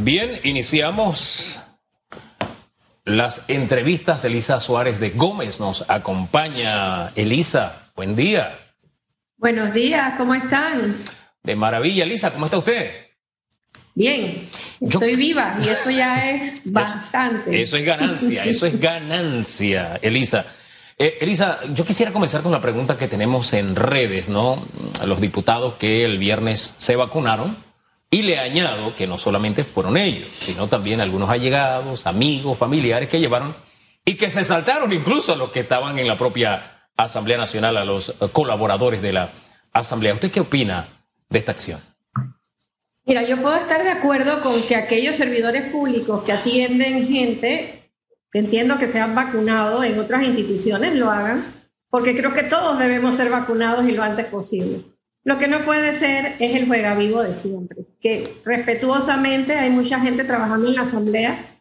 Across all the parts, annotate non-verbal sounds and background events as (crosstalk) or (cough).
Bien, iniciamos las entrevistas. Elisa Suárez de Gómez nos acompaña. Elisa, buen día. Buenos días, ¿cómo están? De maravilla, Elisa, ¿cómo está usted? Bien, estoy viva y eso ya es (laughs) bastante. Eso, es ganancia, eso es ganancia, Elisa. Eh, Elisa, yo quisiera comenzar con la pregunta que tenemos en redes, ¿no? A los diputados que el viernes se vacunaron y le añado que no solamente fueron ellos, sino también algunos allegados, amigos, familiares que llevaron y que se saltaron incluso a los que estaban en la propia Asamblea Nacional, a los colaboradores de la Asamblea. ¿Usted qué opina de esta acción? Mira, yo puedo estar de acuerdo con que aquellos servidores públicos que atienden gente, que entiendo que se han vacunado en otras instituciones, lo hagan, porque creo que todos debemos ser vacunados y lo antes posible. Lo que no puede ser es el juega vivo de siempre, que respetuosamente hay mucha gente trabajando en la asamblea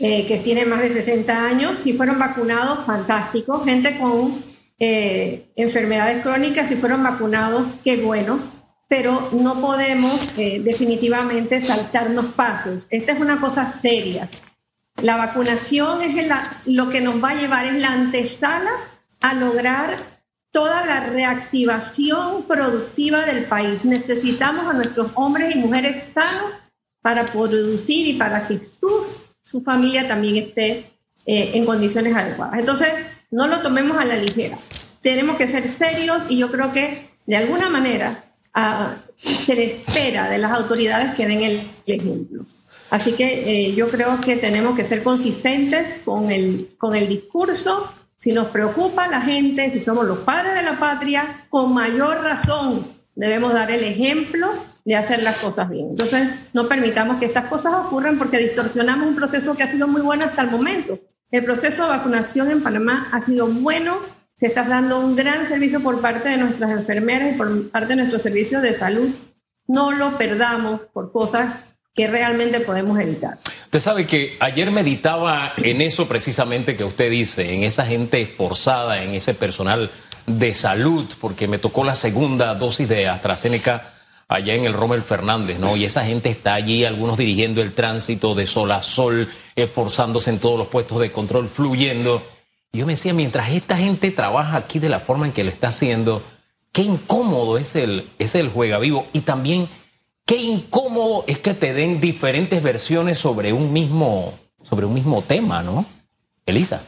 eh, que tiene más de 60 años, si fueron vacunados, fantástico, gente con eh, enfermedades crónicas, si fueron vacunados, qué bueno, pero no podemos eh, definitivamente saltarnos pasos. Esta es una cosa seria. La vacunación es lo que nos va a llevar en la antesala a lograr toda la reactivación productiva del país. Necesitamos a nuestros hombres y mujeres sanos para producir y para que su, su familia también esté eh, en condiciones adecuadas. Entonces, no lo tomemos a la ligera. Tenemos que ser serios y yo creo que de alguna manera se espera de las autoridades que den el, ejemplo. Así que eh, yo creo que tenemos que ser consistentes con el, con el discurso si nos preocupa la gente, si somos los padres de la patria, con mayor razón debemos dar el ejemplo de hacer las cosas bien. Entonces, no permitamos que estas cosas ocurran porque distorsionamos un proceso que ha sido muy bueno hasta el momento. El proceso de vacunación en Panamá ha sido bueno, se está dando un gran servicio por parte de nuestras enfermeras y por parte de nuestros servicios de salud. No lo perdamos por cosas que realmente podemos evitar. Usted sabe que ayer meditaba en eso precisamente que usted dice, en esa gente esforzada, en ese personal de salud, porque me tocó la segunda dosis de AstraZeneca allá en el Rommel Fernández, ¿no? Y esa gente está allí, algunos dirigiendo el tránsito de sol a sol, esforzándose en todos los puestos de control, fluyendo. Y yo me decía, mientras esta gente trabaja aquí de la forma en que lo está haciendo, qué incómodo es el, es el juega vivo. Y también Qué incómodo es que te den diferentes versiones sobre un mismo, sobre un mismo tema, ¿no? Elisa.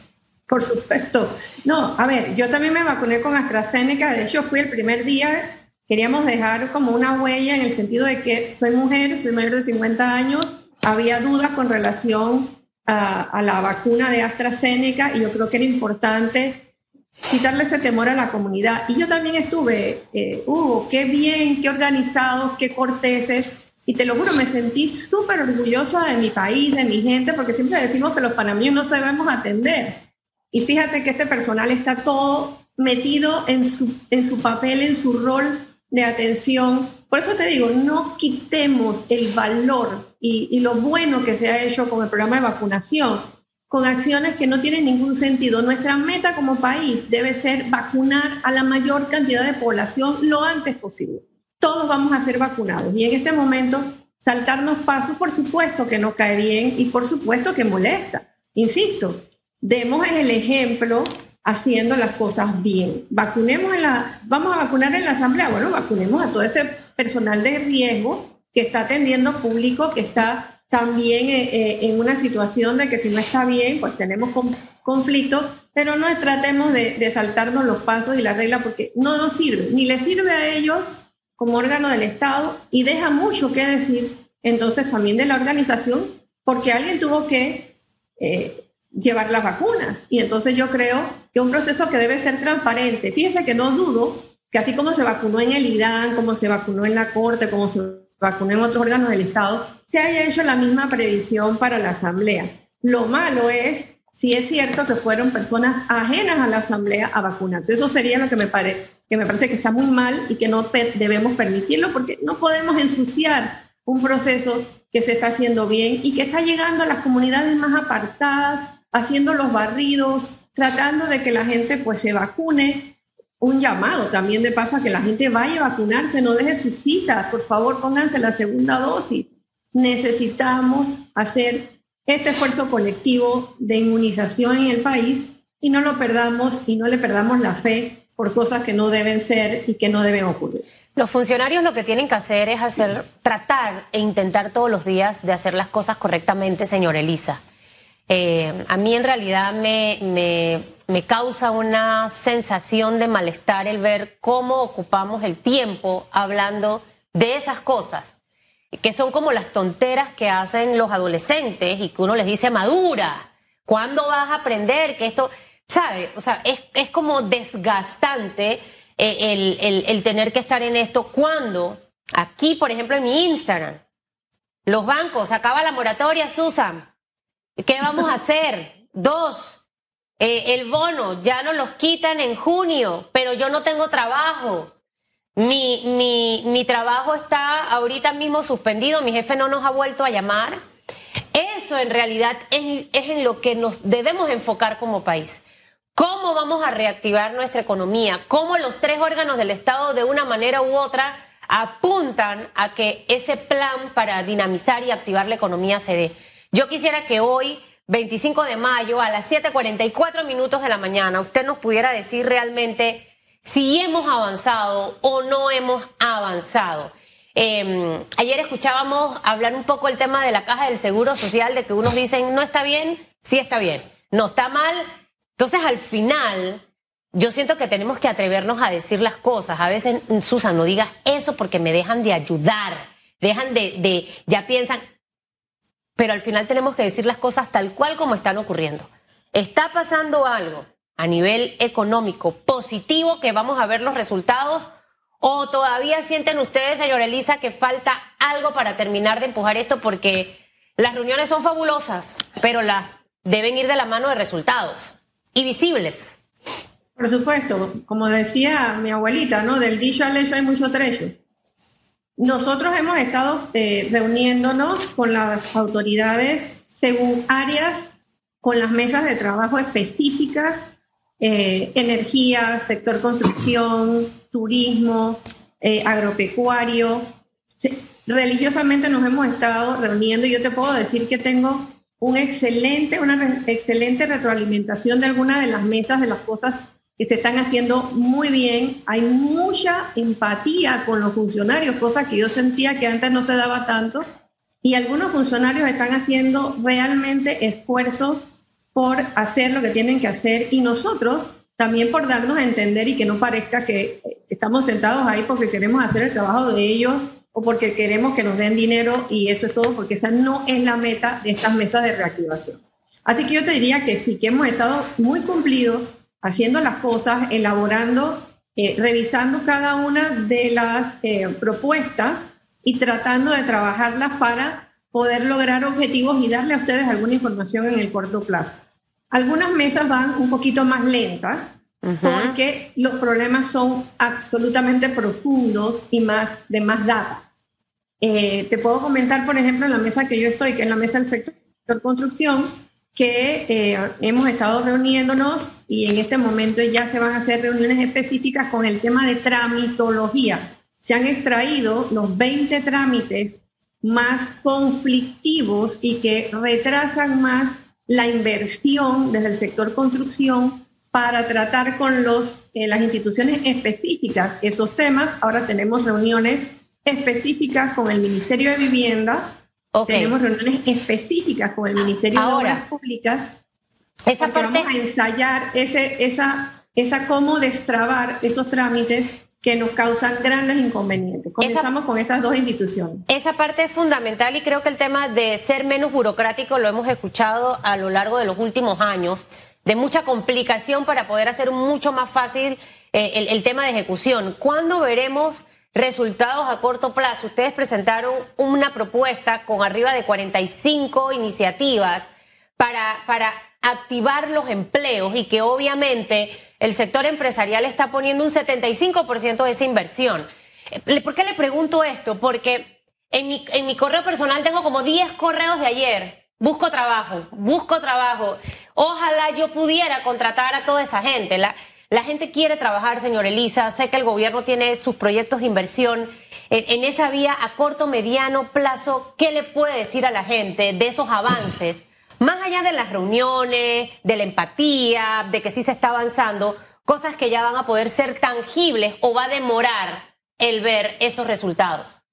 Por supuesto. No, a ver, yo también me vacuné con AstraZeneca. De hecho, fui el primer día. Queríamos dejar como una huella en el sentido de que soy mujer, soy mayor de 50 años. Había dudas con relación a, a la vacuna de AstraZeneca y yo creo que era importante quitarle ese temor a la comunidad. Y yo también estuve, eh, uh, qué bien, qué organizados, qué corteses. Y te lo juro, me sentí súper orgullosa de mi país, de mi gente, porque siempre decimos que los panameños no sabemos atender. Y fíjate que este personal está todo metido en su, en su papel, en su rol de atención. Por eso te digo, no quitemos el valor y, y lo bueno que se ha hecho con el programa de vacunación con acciones que no tienen ningún sentido. Nuestra meta como país debe ser vacunar a la mayor cantidad de población lo antes posible. Todos vamos a ser vacunados y en este momento saltarnos pasos, por supuesto que no cae bien y por supuesto que molesta. Insisto, demos el ejemplo haciendo las cosas bien. Vacunemos en la, vamos a vacunar en la asamblea, bueno, vacunemos a todo ese personal de riesgo que está atendiendo público, que está también eh, eh, en una situación de que si no está bien, pues tenemos conflicto, pero no tratemos de, saltarnos los pasos y la regla porque no nos sirve, ni le sirve a ellos como órgano del Estado y deja mucho que decir entonces también de la organización porque alguien tuvo que eh, llevar las vacunas y entonces yo creo que un proceso que debe ser transparente. Fíjense que no dudo que así como se vacunó en el IDAN, como se vacunó en la Corte, como se vacunó en otros órganos del Estado, se haya hecho la misma previsión para la Asamblea. Lo malo es si es cierto que fueron personas ajenas a la Asamblea a vacunarse. Eso sería lo que me, que me parece que está muy mal y que no debemos permitirlo porque no podemos ensuciar un proceso que se está haciendo bien y que está llegando a las comunidades más apartadas, haciendo los barridos, tratando de que la gente pues se vacune. Un llamado también de paso a que la gente vaya a vacunarse, no deje sus citas, por favor pónganse la segunda dosis necesitamos hacer este esfuerzo colectivo de inmunización en el país y no lo perdamos y no le perdamos la fe por cosas que no deben ser y que no deben ocurrir. Los funcionarios lo que tienen que hacer es hacer, tratar e intentar todos los días de hacer las cosas correctamente, señor Elisa. Eh, a mí en realidad me, me, causa una sensación de malestar el ver cómo ocupamos el tiempo hablando de esas cosas, que son como las tonteras que hacen los adolescentes y que uno les dice madura. ¿Cuándo vas a aprender que esto, sabe? O sea, es, es como desgastante eh, el, el, el tener que estar en esto cuando aquí, por ejemplo, en mi Instagram, los bancos, acaba la moratoria, Susan. ¿Qué vamos a hacer? Dos, eh, el bono ya nos los quitan en junio, pero yo no tengo trabajo. Mi, mi, mi trabajo está ahorita mismo suspendido, mi jefe no nos ha vuelto a llamar. Eso en realidad es, es en lo que nos debemos enfocar como país. ¿Cómo vamos a reactivar nuestra economía? ¿Cómo los tres órganos del Estado de una manera u otra apuntan a que ese plan para dinamizar y activar la economía se dé? Yo quisiera que hoy, 25 de mayo, a las 7.44 minutos de la mañana, usted nos pudiera decir realmente si hemos avanzado o no hemos avanzado. Eh, ayer escuchábamos hablar un poco el tema de la caja del Seguro Social, de que unos dicen no está bien, sí está bien, no está mal. Entonces al final, yo siento que tenemos que atrevernos a decir las cosas. A veces, Susan, no digas eso porque me dejan de ayudar, dejan de, de ya piensan, pero al final tenemos que decir las cosas tal cual como están ocurriendo. Está pasando algo a nivel económico positivo que vamos a ver los resultados o todavía sienten ustedes, señor Elisa, que falta algo para terminar de empujar esto porque las reuniones son fabulosas, pero las deben ir de la mano de resultados y visibles. Por supuesto, como decía mi abuelita, ¿no? Del dicho al hecho hay mucho trecho. Nosotros hemos estado eh, reuniéndonos con las autoridades según áreas, con las mesas de trabajo específicas, eh, energía, sector construcción, turismo, eh, agropecuario. Religiosamente nos hemos estado reuniendo y yo te puedo decir que tengo un excelente, una excelente retroalimentación de algunas de las mesas de las cosas que se están haciendo muy bien. Hay mucha empatía con los funcionarios, cosa que yo sentía que antes no se daba tanto. Y algunos funcionarios están haciendo realmente esfuerzos por hacer lo que tienen que hacer y nosotros también por darnos a entender y que no parezca que estamos sentados ahí porque queremos hacer el trabajo de ellos o porque queremos que nos den dinero y eso es todo, porque esa no es la meta de estas mesas de reactivación. Así que yo te diría que sí, que hemos estado muy cumplidos haciendo las cosas, elaborando, eh, revisando cada una de las eh, propuestas y tratando de trabajarlas para poder lograr objetivos y darle a ustedes alguna información en el corto plazo. Algunas mesas van un poquito más lentas uh -huh. porque los problemas son absolutamente profundos y más de más data. Eh, te puedo comentar, por ejemplo, en la mesa que yo estoy, que es la mesa del sector construcción, que eh, hemos estado reuniéndonos y en este momento ya se van a hacer reuniones específicas con el tema de tramitología. Se han extraído los 20 trámites más conflictivos y que retrasan más la inversión desde el sector construcción para tratar con los, eh, las instituciones específicas esos temas. Ahora tenemos reuniones específicas con el Ministerio de Vivienda, Okay. Tenemos reuniones específicas con el Ministerio Ahora, de Obras Públicas. Esa parte... Vamos a ensayar ese, esa, esa cómo destrabar esos trámites que nos causan grandes inconvenientes. Comenzamos esa, con esas dos instituciones. Esa parte es fundamental y creo que el tema de ser menos burocrático lo hemos escuchado a lo largo de los últimos años, de mucha complicación para poder hacer mucho más fácil eh, el, el tema de ejecución. ¿Cuándo veremos resultados a corto plazo. Ustedes presentaron una propuesta con arriba de 45 iniciativas para, para activar los empleos y que obviamente el sector empresarial está poniendo un 75% de esa inversión. ¿Por qué le pregunto esto? Porque en mi, en mi correo personal tengo como 10 correos de ayer. Busco trabajo, busco trabajo. Ojalá yo pudiera contratar a toda esa gente. La, La gente quiere trabajar, señor Elisa. Sé que el gobierno tiene sus proyectos de inversión. En, esa vía a corto, mediano plazo, ¿qué le puede decir a la gente de esos avances? Más allá de las reuniones, de la empatía, de que sí se está avanzando, cosas que ya van a poder ser tangibles o va a demorar el ver esos resultados.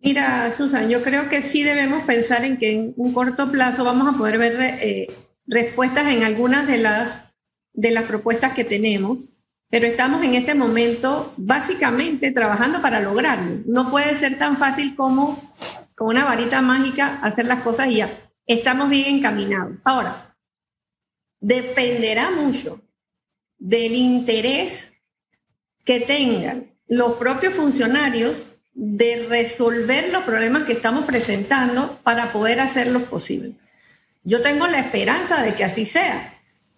Mira, Susan, yo creo que sí debemos pensar en que en un corto plazo vamos a poder ver eh, respuestas en algunas de las, de las propuestas que tenemos, pero estamos en este momento básicamente trabajando para lograrlo. No puede ser tan fácil como con una varita mágica hacer las cosas y ya. Estamos bien encaminados. Ahora, dependerá mucho del interés que tengan los propios funcionarios de resolver los problemas que estamos presentando para poder hacerlos posible. Yo tengo la esperanza de que así sea,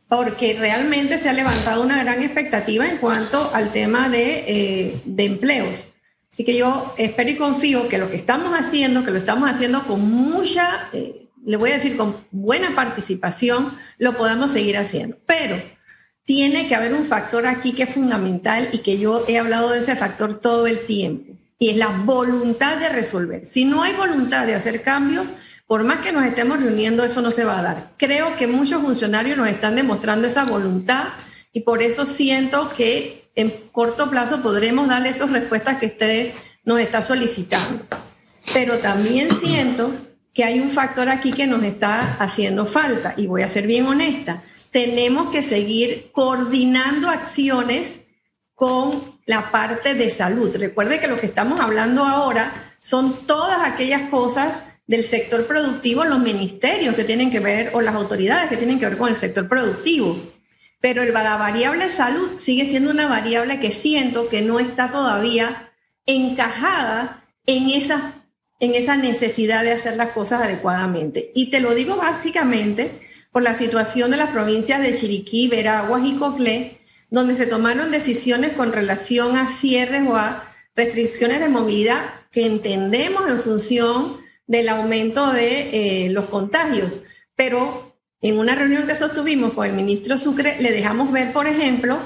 porque realmente se ha levantado una gran expectativa en cuanto al tema de, eh, empleos. Así que yo espero y confío que lo que estamos haciendo, que lo estamos haciendo con mucha, eh, le voy a decir, con buena participación, lo podamos seguir haciendo. Pero tiene que haber un factor aquí que es fundamental y que yo he hablado de ese factor todo el tiempo y es la voluntad de resolver. Si no hay voluntad de hacer cambios, por más que nos estemos reuniendo, eso no se va a dar. Creo que muchos funcionarios nos están demostrando esa voluntad y por eso siento que en corto plazo podremos darle esas respuestas que ustedes nos están solicitando. Pero también siento que hay un factor aquí que nos está haciendo falta y voy a ser bien honesta. Tenemos que seguir coordinando acciones con la parte de salud. Recuerde que lo que estamos hablando ahora son todas aquellas cosas del sector productivo, los ministerios que tienen que ver o las autoridades que tienen que ver con el sector productivo. Pero la variable salud sigue siendo una variable que siento que no está todavía encajada en esa, en esa necesidad de hacer las cosas adecuadamente. Y te lo digo básicamente por la situación de las provincias de Chiriquí, Veraguas y Coclé, donde se tomaron decisiones con relación a cierres o a restricciones de movilidad que entendemos en función del aumento de eh, los contagios. Pero en una reunión que sostuvimos con el ministro Sucre, le dejamos ver, por ejemplo,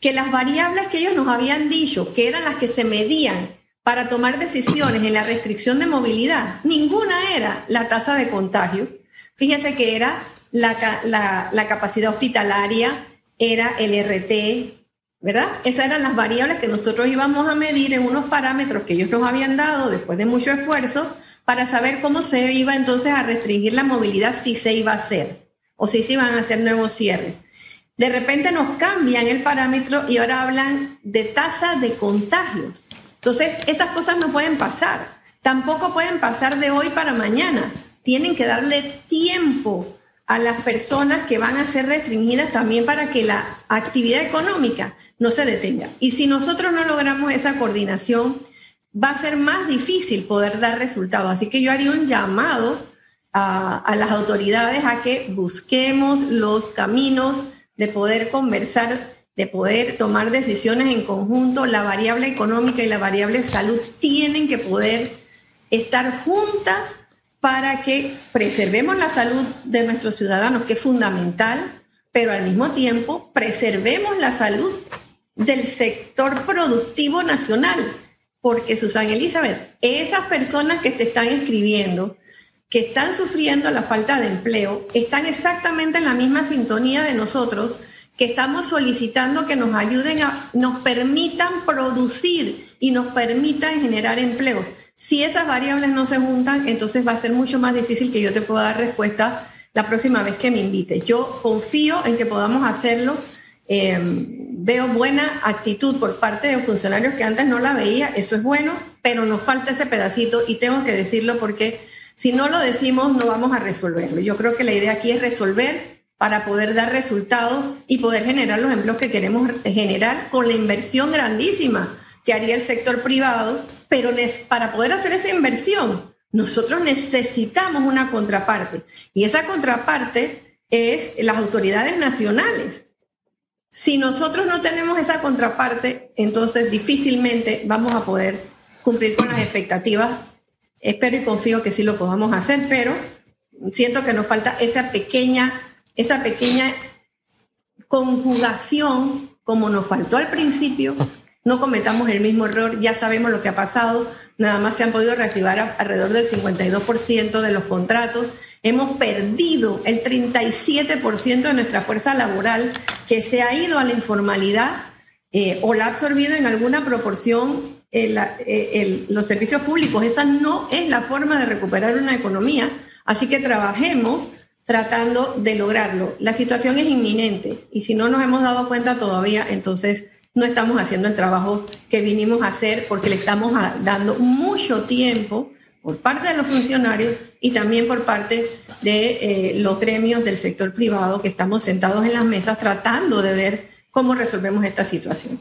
que las variables que ellos nos habían dicho, que eran las que se medían para tomar decisiones en la restricción de movilidad, ninguna era la tasa de contagio. Fíjese que era la, la capacidad hospitalaria, era el RT, ¿verdad? Esas eran las variables que nosotros íbamos a medir en unos parámetros que ellos nos habían dado después de mucho esfuerzo para saber cómo se iba entonces a restringir la movilidad si se iba a hacer o si se iban a hacer nuevos cierres. De repente nos cambian el parámetro y ahora hablan de tasa de contagios. Entonces, esas cosas no pueden pasar. Tampoco pueden pasar de hoy para mañana. Tienen que darle tiempo a las personas que van a ser restringidas también para que la actividad económica no se detenga. Y si nosotros no logramos esa coordinación, va a ser más difícil poder dar resultados. Así que yo haría un llamado a, las autoridades a que busquemos los caminos de poder conversar, de poder tomar decisiones en conjunto. La variable económica y la variable salud tienen que poder estar juntas para que preservemos la salud de nuestros ciudadanos, que es fundamental, pero al mismo tiempo preservemos la salud del sector productivo nacional. Porque, Susana Elizabeth, esas personas que te están escribiendo, que están sufriendo la falta de empleo, están exactamente en la misma sintonía de nosotros, que estamos solicitando que nos ayuden a, nos permitan producir y nos permitan generar empleos. Si esas variables no se juntan, entonces va a ser mucho más difícil que yo te pueda dar respuesta la próxima vez que me invites. Yo confío en que podamos hacerlo. Em, veo buena actitud por parte de funcionarios que antes no la veía, eso es bueno, pero nos falta ese pedacito y tengo que decirlo porque si no lo decimos no vamos a resolverlo. Yo creo que la idea aquí es resolver para poder dar resultados y poder generar los empleos que queremos generar con la inversión grandísima que haría el sector privado pero para poder hacer esa inversión, nosotros necesitamos una contraparte. Y esa contraparte es las autoridades nacionales. Si nosotros no tenemos esa contraparte, entonces difícilmente vamos a poder cumplir con las expectativas. Espero y confío que sí lo podamos hacer, pero siento que nos falta esa pequeña, esa pequeña conjugación, como nos faltó al principio, no cometamos el mismo error, ya sabemos lo que ha pasado, nada más se han podido reactivar alrededor del 52% de los contratos, hemos perdido el 37% de nuestra fuerza laboral que se ha ido a la informalidad eh, o la ha absorbido en alguna proporción eh, los servicios públicos. Esa no es la forma de recuperar una economía, así que trabajemos tratando de lograrlo. La situación es inminente y si no nos hemos dado cuenta todavía, entonces no estamos haciendo el trabajo que vinimos a hacer porque le estamos dando mucho tiempo por parte de los funcionarios y también por parte de eh, los gremios del sector privado que estamos sentados en las mesas tratando de ver cómo resolvemos esta situación.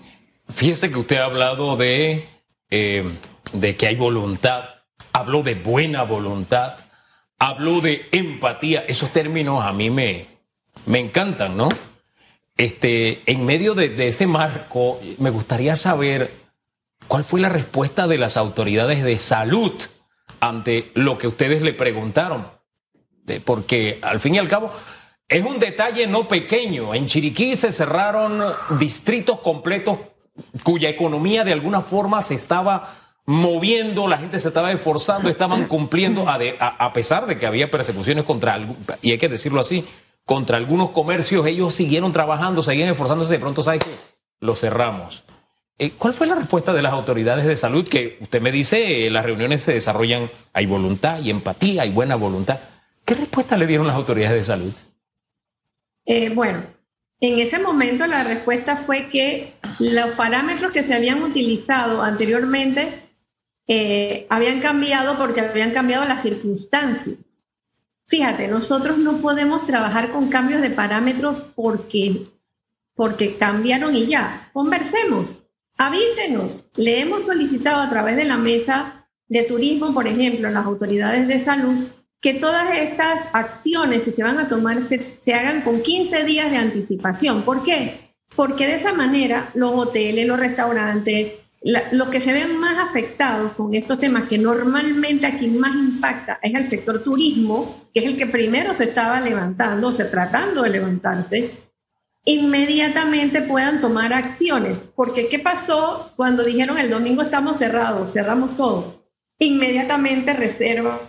Fíjese que usted ha hablado de, eh, de que hay voluntad, habló de buena voluntad, habló de empatía. Esos términos a mí me, me encantan, ¿no? Este, en medio de, ese marco, me gustaría saber cuál fue la respuesta de las autoridades de salud ante lo que ustedes le preguntaron. porque al fin y al cabo es un detalle no pequeño. En Chiriquí se cerraron distritos completos cuya economía de alguna forma se estaba moviendo, la gente se estaba esforzando, estaban cumpliendo, a, pesar de que había persecuciones contra, y hay que decirlo así, contra algunos comercios, ellos siguieron trabajando, seguían esforzándose, de pronto, ¿sabe qué? Lo cerramos. Eh, ¿Cuál fue la respuesta de las autoridades de salud? Que usted me dice, eh, las reuniones se desarrollan, hay voluntad y empatía, hay buena voluntad. ¿Qué respuesta le dieron las autoridades de salud? Eh, bueno, en ese momento la respuesta fue que los parámetros que se habían utilizado anteriormente habían cambiado porque habían cambiado las circunstancias. Fíjate, nosotros no podemos trabajar con cambios de parámetros porque, porque cambiaron y ya. Conversemos, avísenos. Le hemos solicitado a través de la mesa de turismo, por ejemplo, las autoridades de salud, que todas estas acciones que se van a tomar se, se hagan con 15 días de anticipación. ¿Por qué? Porque de esa manera los hoteles, los restaurantes, lo que se ven más afectados con estos temas, que normalmente a quien más impacta es el sector turismo, que es el que primero se estaba levantando, o sea, tratando de levantarse, inmediatamente puedan tomar acciones. Porque ¿qué pasó cuando dijeron el domingo estamos cerrados, cerramos todo? Inmediatamente reservas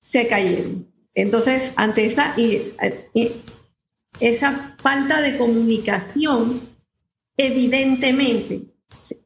se cayeron. Entonces, ante esa, esa falta de comunicación, evidentemente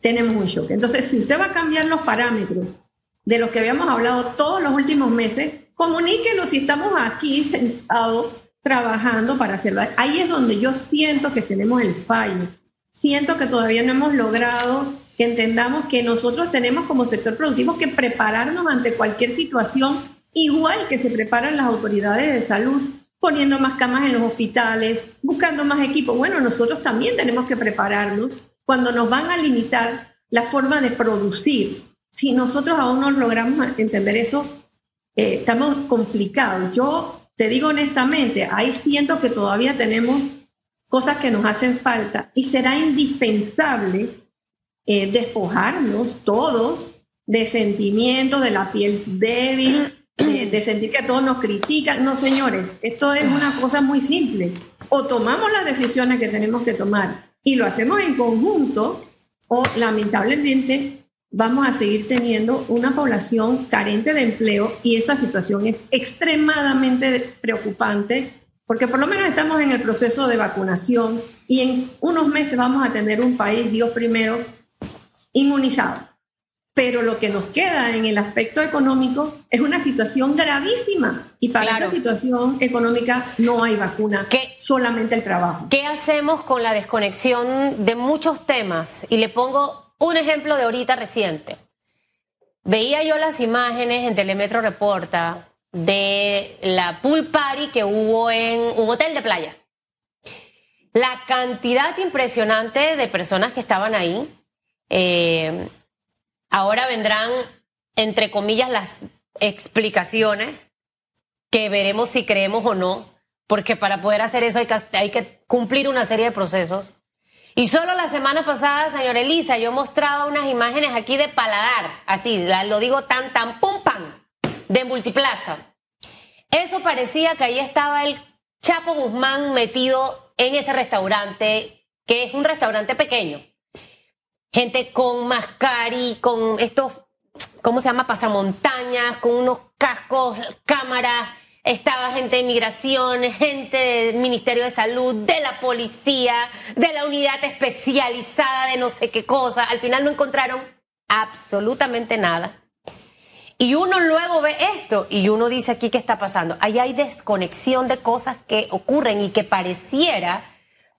tenemos un shock. Entonces, si usted va a cambiar los parámetros de los que habíamos hablado todos los últimos meses, comuníquenos si estamos aquí sentados trabajando para hacerlo. Ahí es donde yo siento que tenemos el fallo. Siento que todavía no hemos logrado que entendamos que nosotros tenemos como sector productivo que prepararnos ante cualquier situación, igual que se preparan las autoridades de salud, poniendo más camas en los hospitales, buscando más equipos. Bueno, nosotros también tenemos que prepararnos cuando nos van a limitar la forma de producir. Si nosotros aún no logramos entender eso, eh, estamos complicados. Yo te digo honestamente, ahí siento que todavía tenemos cosas que nos hacen falta y será indispensable eh, despojarnos todos de sentimientos, de la piel débil, de, de, sentir que todos nos critican. No, señores, esto es una cosa muy simple. O tomamos las decisiones que tenemos que tomar y lo hacemos en conjunto o lamentablemente vamos a seguir teniendo una población carente de empleo y esa situación es extremadamente preocupante porque por lo menos estamos en el proceso de vacunación y en unos meses vamos a tener un país, Dios primero, inmunizado pero lo que nos queda en el aspecto económico es una situación gravísima y para esa situación económica no hay vacuna, ¿Qué, solamente el trabajo. ¿Qué hacemos con la desconexión de muchos temas? Y le pongo un ejemplo de ahorita reciente. Veía yo las imágenes en Telemetro Reporta de la pool party que hubo en un hotel de playa. La cantidad impresionante de personas que estaban ahí. Eh, Ahora vendrán, entre comillas, las explicaciones que veremos si creemos o no, porque para poder hacer eso hay que, cumplir una serie de procesos. Y solo la semana pasada, señor Elisa, yo mostraba unas imágenes aquí de paladar, así, lo digo tan, tan, pum, pam, de multiplaza. Eso parecía que ahí estaba el Chapo Guzmán metido en ese restaurante, que es un restaurante pequeño. Gente con mascari, con estos, ¿cómo se llama? Pasamontañas, con unos cascos, cámaras. Estaba gente de migración, (laughs) gente del Ministerio de Salud, de la policía, de la unidad especializada de no sé qué cosa. Al final no encontraron absolutamente nada. Y uno luego ve esto y uno dice aquí qué está pasando. Ahí hay desconexión de cosas que ocurren y que pareciera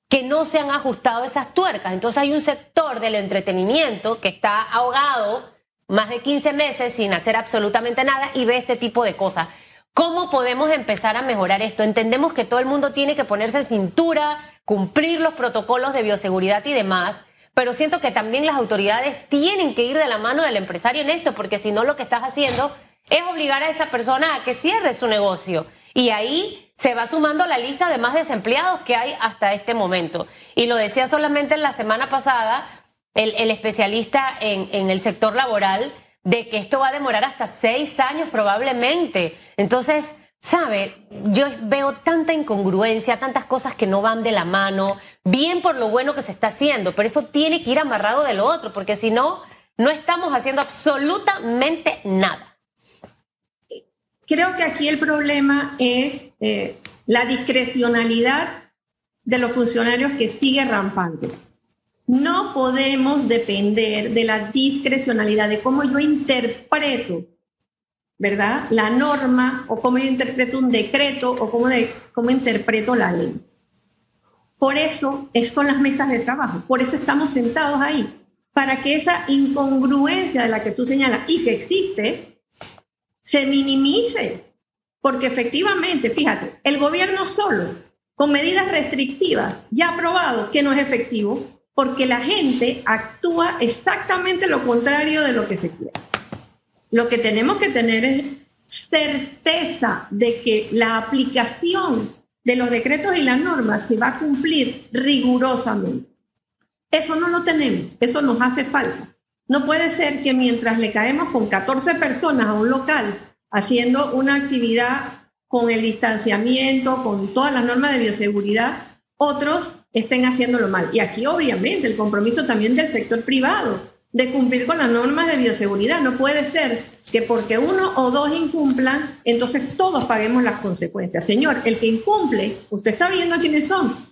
que no se han ajustado esas tuercas. Entonces hay un sector del entretenimiento que está ahogado más de 15 meses sin hacer absolutamente nada y ve este tipo de cosas. ¿Cómo podemos empezar a mejorar esto? Entendemos que todo el mundo tiene que ponerse cintura, cumplir los protocolos de bioseguridad y demás, pero siento que también las autoridades tienen que ir de la mano del empresario en esto, porque si no lo que estás haciendo es obligar a esa persona a que cierre su negocio. Y ahí se va sumando la lista de más desempleados que hay hasta este momento. Y lo decía solamente en la semana pasada el, especialista en el sector laboral, de que esto va a demorar hasta seis años probablemente. Entonces, ¿Sabe? Yo veo tanta incongruencia, tantas cosas que no van de la mano, bien por lo bueno que se está haciendo, pero eso tiene que ir amarrado de lo otro, porque si no, no estamos haciendo absolutamente nada. Creo que aquí el problema es eh, la discrecionalidad de los funcionarios que sigue rampante. No podemos depender de la discrecionalidad, de cómo yo interpreto ¿verdad? La norma o cómo yo interpreto un decreto o cómo, cómo interpreto la ley. Por eso son las mesas de trabajo, por eso estamos sentados ahí, para que esa incongruencia de la que tú señalas y que existe, se minimice. Porque efectivamente, fíjate, el gobierno solo, con medidas restrictivas, ya ha que no es efectivo, porque la gente actúa exactamente lo contrario de lo que se quiere. Lo que tenemos que tener es certeza de que la aplicación de los decretos y las normas se va a cumplir rigurosamente. Eso no lo tenemos, eso nos hace falta. No puede ser que mientras le caemos con 14 personas a un local haciendo una actividad con el distanciamiento, con todas las normas de bioseguridad, otros estén haciéndolo mal. Y aquí obviamente el compromiso también del sector privado de cumplir con las normas de bioseguridad. No puede ser que porque uno o dos incumplan, entonces todos paguemos las consecuencias. Señor, el que incumple, usted está viendo quiénes son.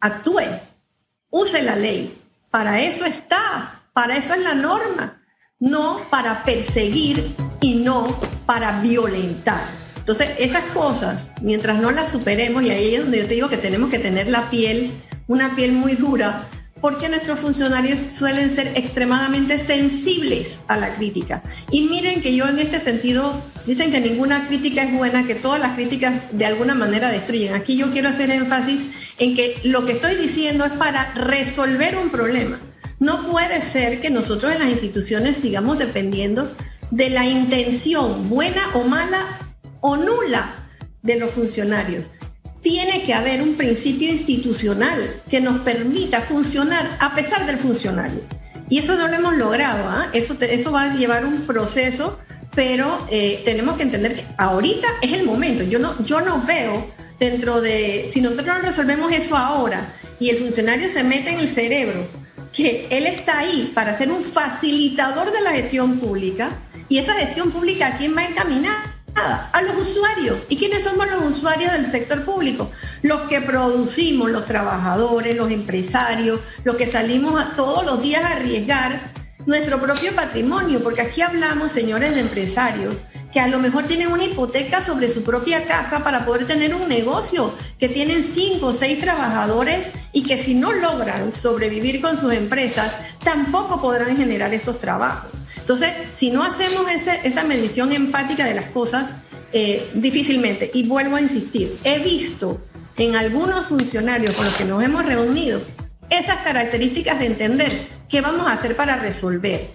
Actúe, use la ley. Para eso está, para eso es la norma. No para perseguir y no para violentar. Entonces, esas cosas, mientras no las superemos, y ahí es donde yo te digo que tenemos que tener la piel, una piel muy dura, porque nuestros funcionarios suelen ser extremadamente sensibles a la crítica. Y miren que yo en este sentido, dicen que ninguna crítica es buena, que todas las críticas de alguna manera destruyen. Aquí yo quiero hacer énfasis en que lo que estoy diciendo es para resolver un problema. No puede ser que nosotros en las instituciones sigamos dependiendo de la intención, buena o mala o nula, de los funcionarios tiene que haber un principio institucional que nos permita funcionar a pesar del funcionario. Y eso no lo hemos logrado, ¿ah? eso, eso va a llevar un proceso, pero eh, tenemos que entender que ahorita es el momento. Yo no, yo no veo dentro de, si nosotros no resolvemos eso ahora y el funcionario se mete en el cerebro, que él está ahí para ser un facilitador de la gestión pública y esa gestión pública a quién va a encaminar a los usuarios. ¿Y quiénes somos los usuarios del sector público? Los que producimos, los trabajadores, los empresarios, los que salimos a, todos los días a arriesgar nuestro propio patrimonio, porque aquí hablamos, señores de empresarios, que a lo mejor tienen una hipoteca sobre su propia casa para poder tener un negocio, que tienen cinco o seis trabajadores y que si no logran sobrevivir con sus empresas, tampoco podrán generar esos trabajos. Entonces, si no hacemos esa medición empática de las cosas, eh, difícilmente, y vuelvo a insistir, he visto en algunos funcionarios con los que nos hemos reunido esas características de entender qué vamos a hacer para resolver.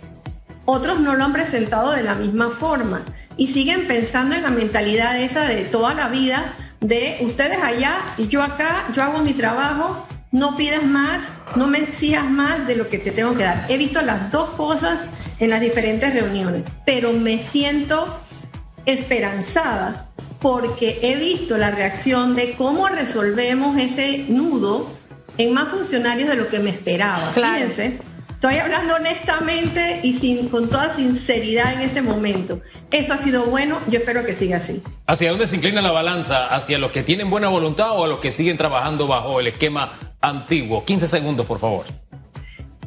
Otros no lo han presentado de la misma forma y siguen pensando en la mentalidad esa de toda la vida de ustedes allá y yo acá, yo hago mi trabajo, no pidas más, no me exijas más de lo que te tengo que dar. He visto las dos cosas en las diferentes reuniones, pero me siento esperanzada porque he visto la reacción de cómo resolvemos ese nudo en más funcionarios de lo que me esperaba. Fíjense, estoy hablando honestamente y sin, con toda sinceridad en este momento. Eso ha sido bueno, yo espero que siga así. ¿Hacia dónde se inclina la balanza? ¿Hacia los que tienen buena voluntad o a los que siguen trabajando bajo el esquema antiguo? 15 segundos, por favor.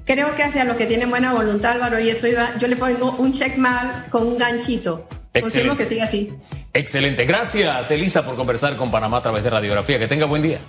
Creo que hacia los que tienen buena voluntad, Álvaro, y eso iba, yo le pongo un checkmark con un ganchito. Excelente. que siga así. Excelente. Gracias, Elisa, por conversar con Panamá a través de radiografía. Que tenga buen día.